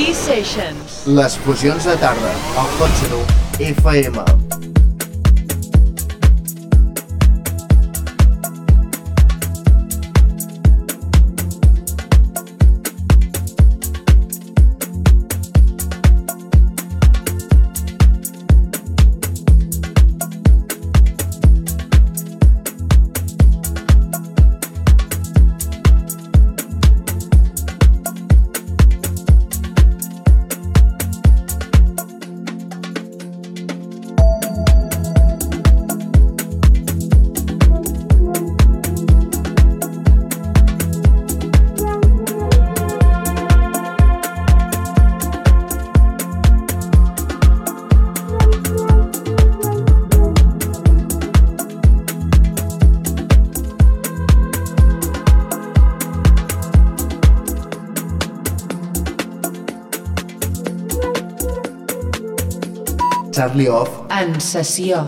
E-Sessions. Les fusions de tarda, al Hot FM. Off en sessió.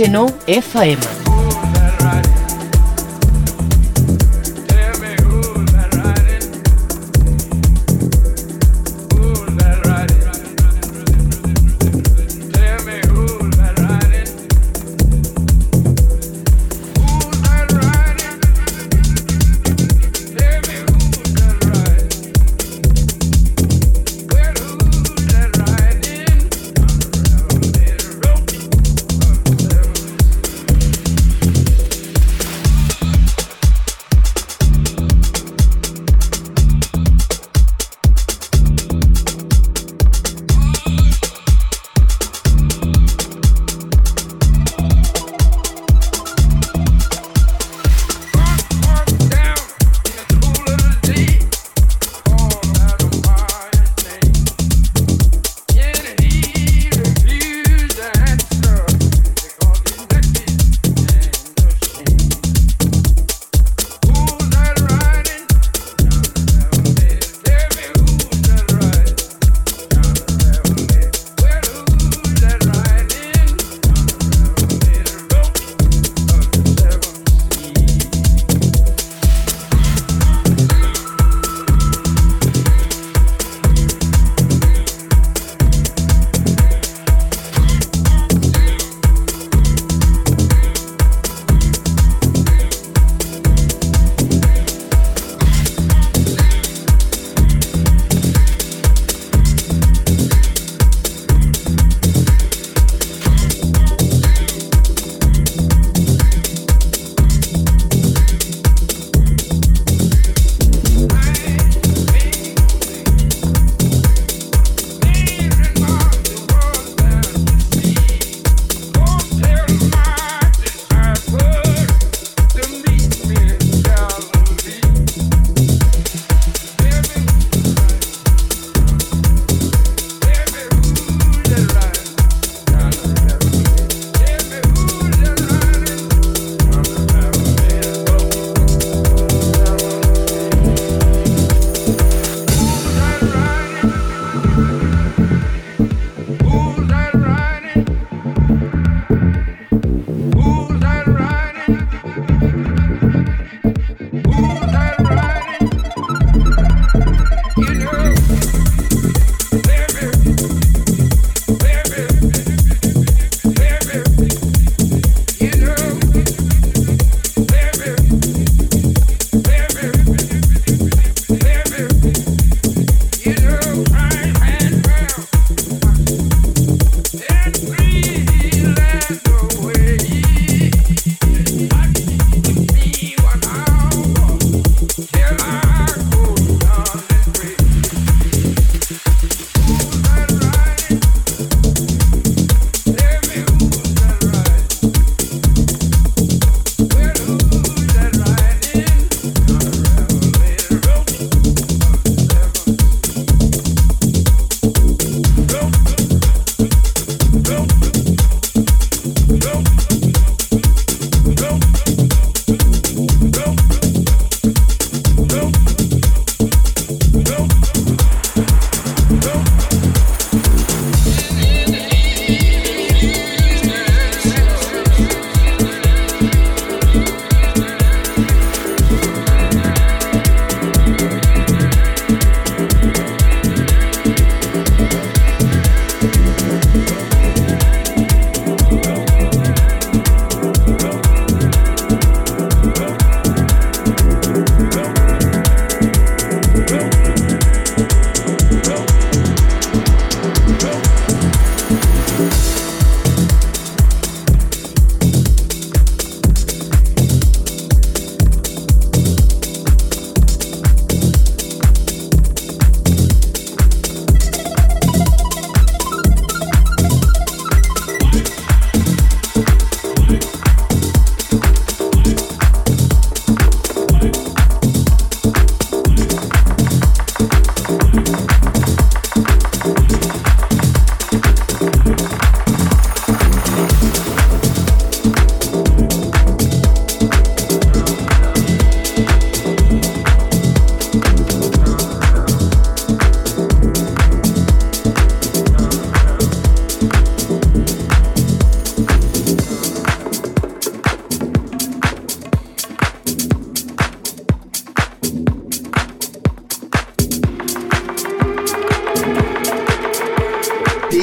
Seno FM.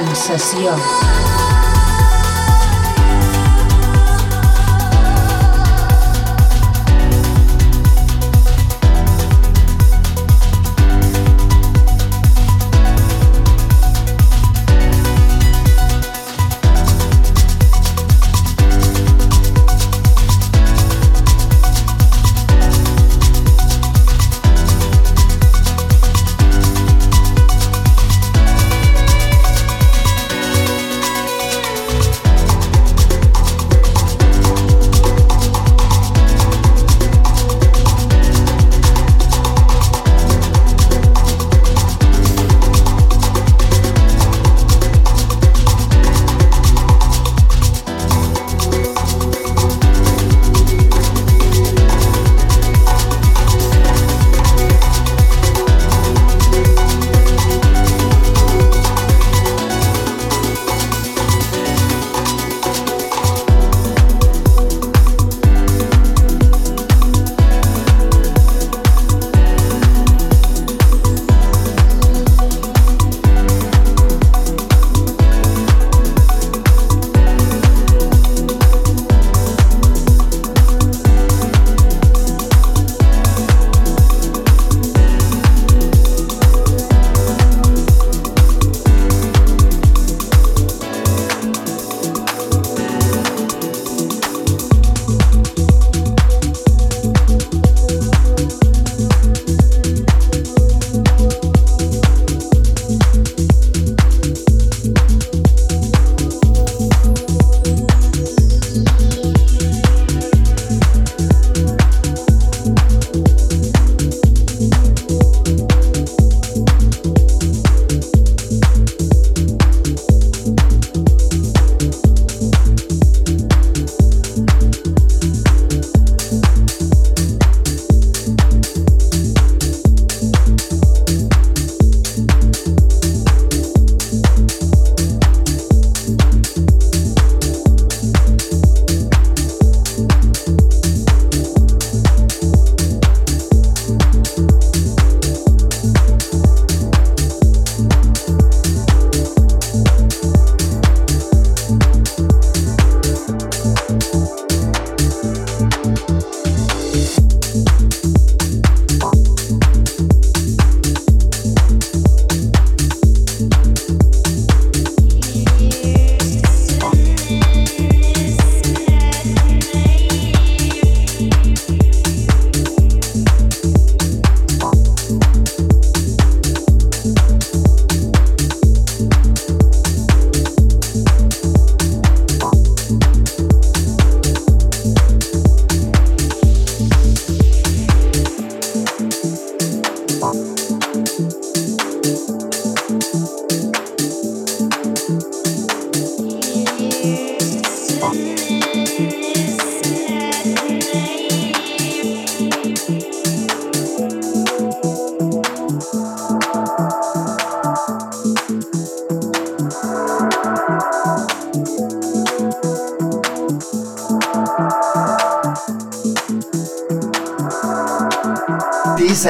En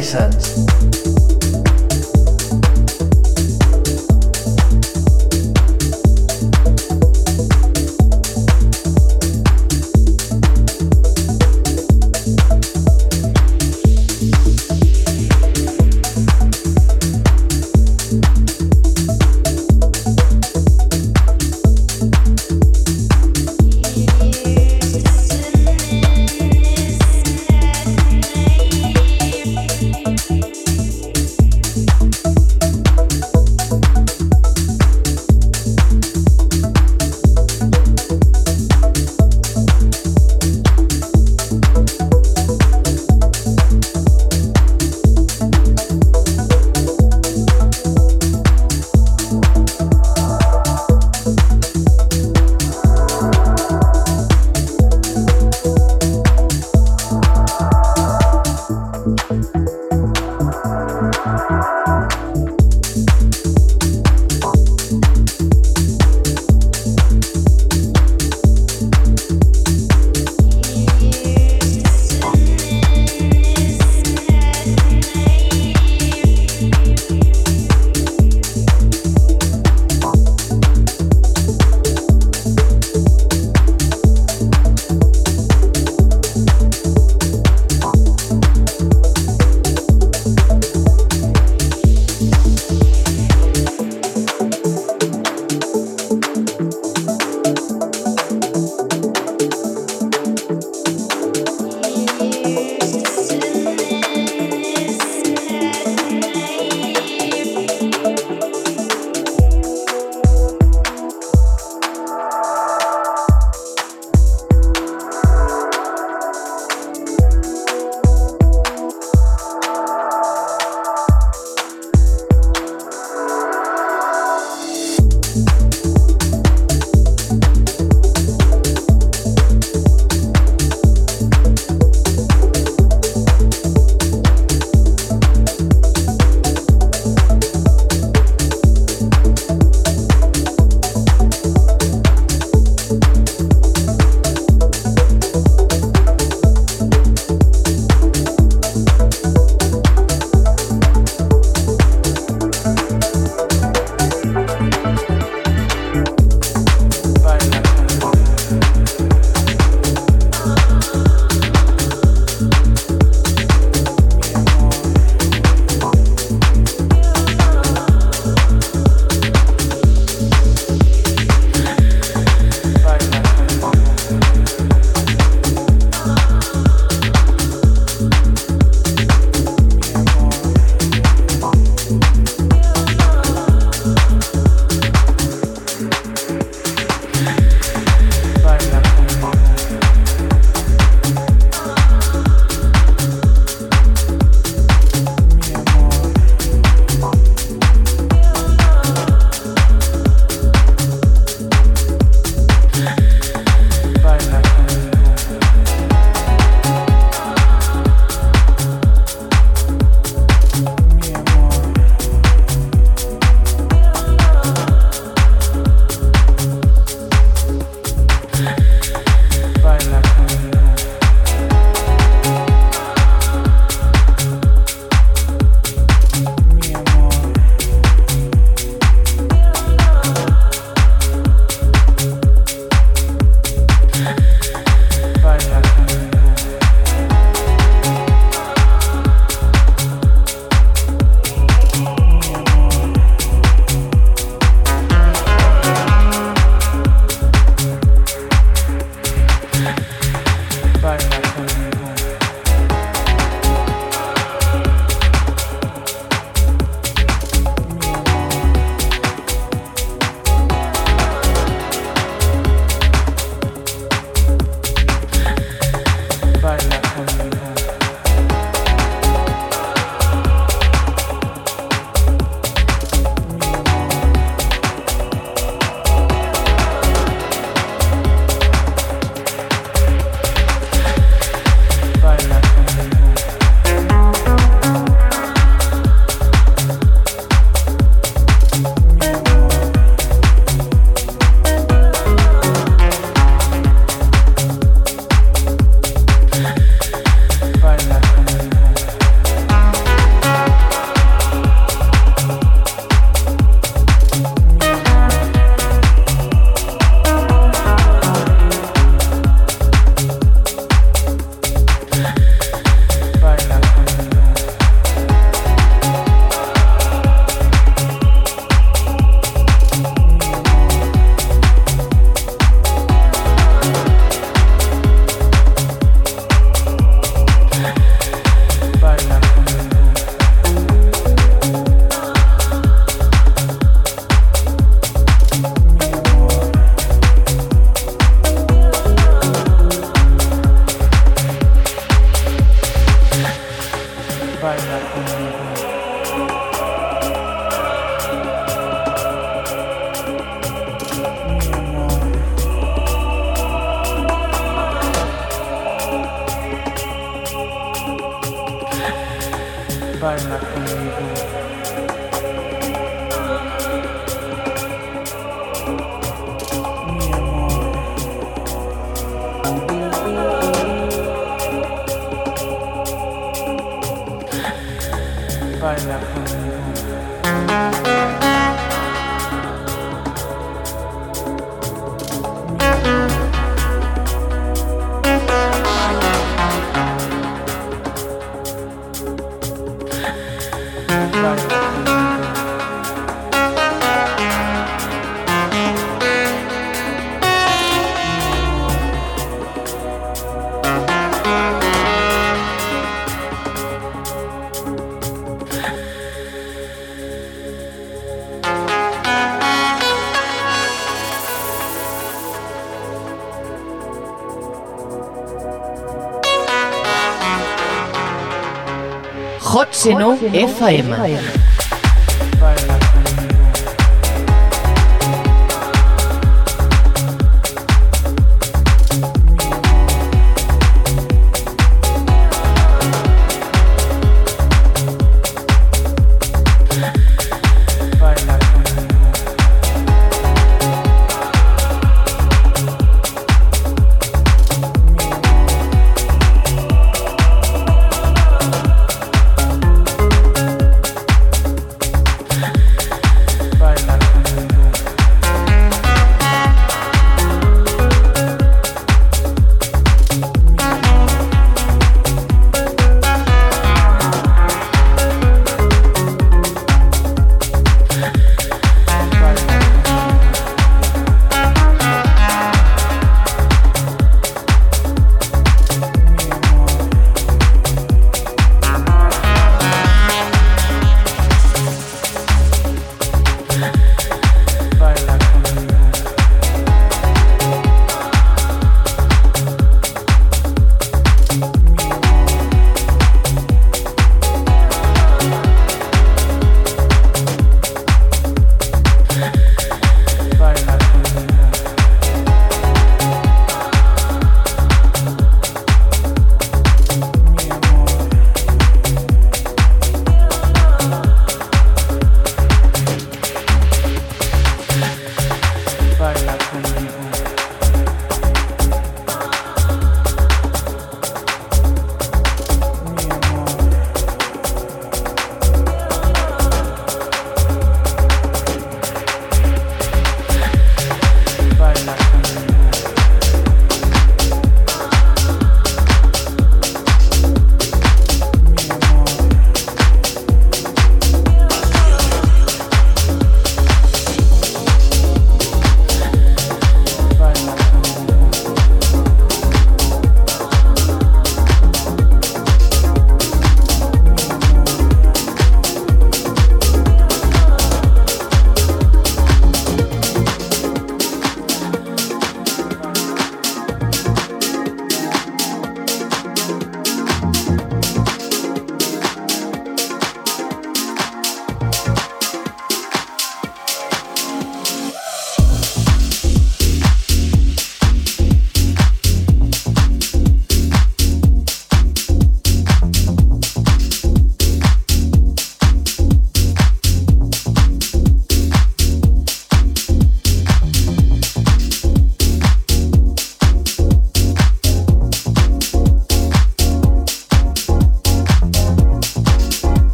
sessió. Hot Seno FM. Baila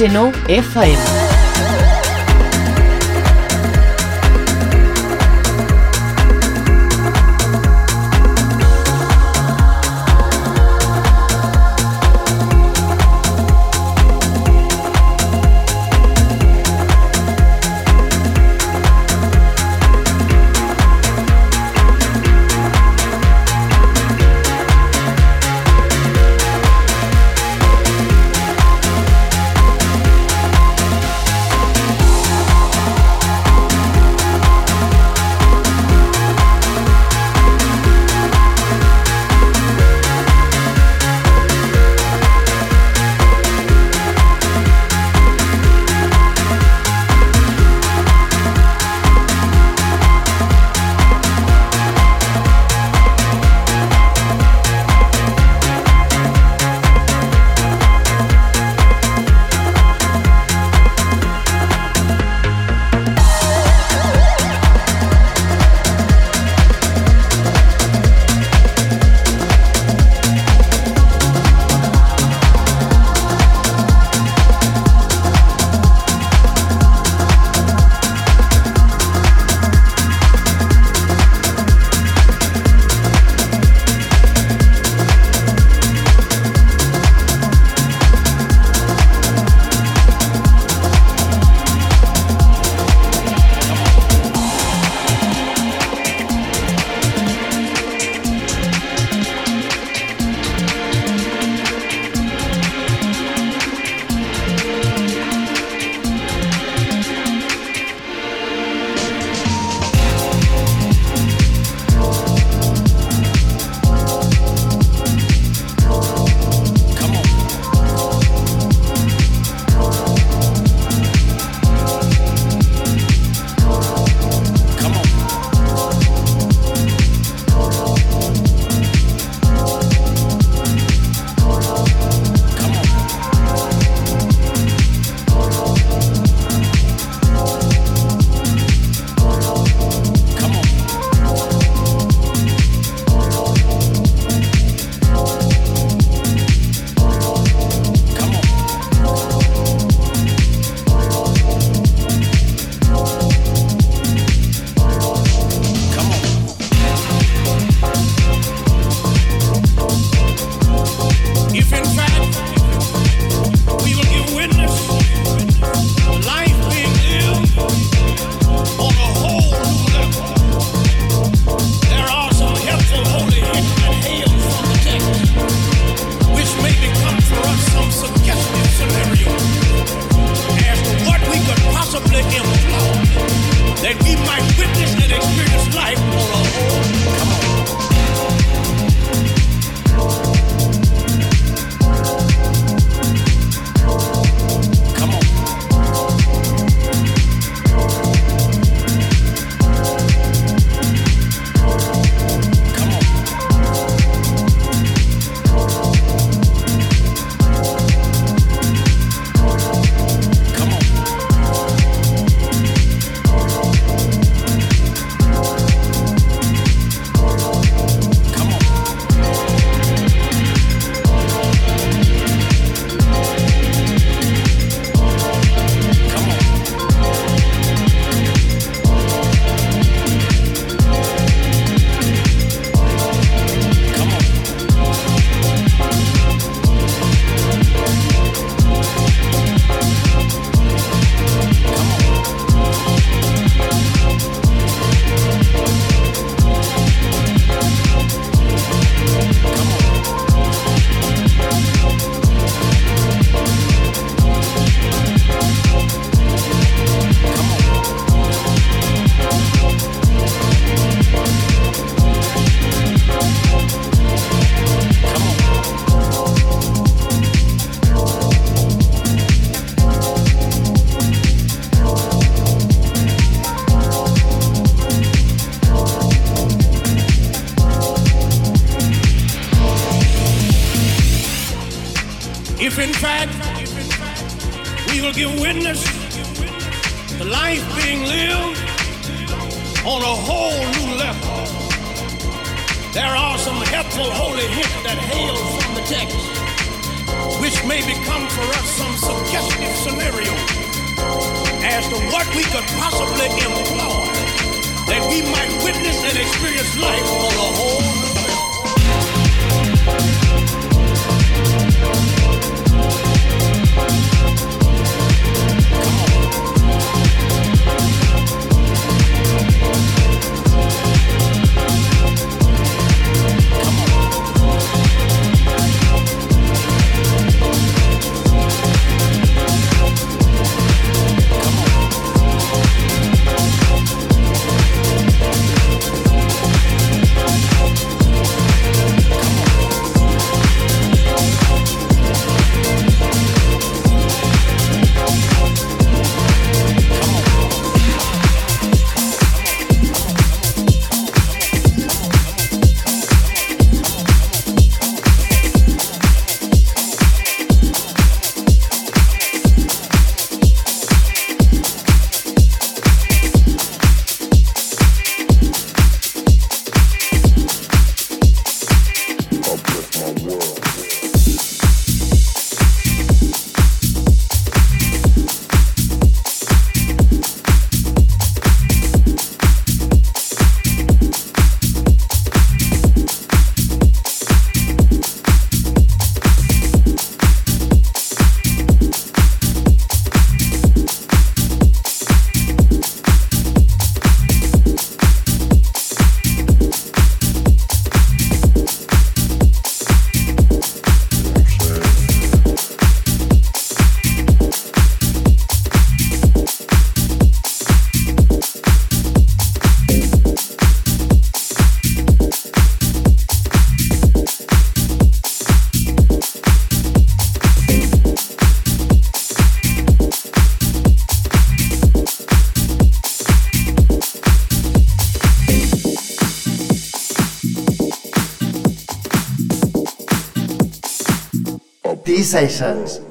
Senó FM. decisions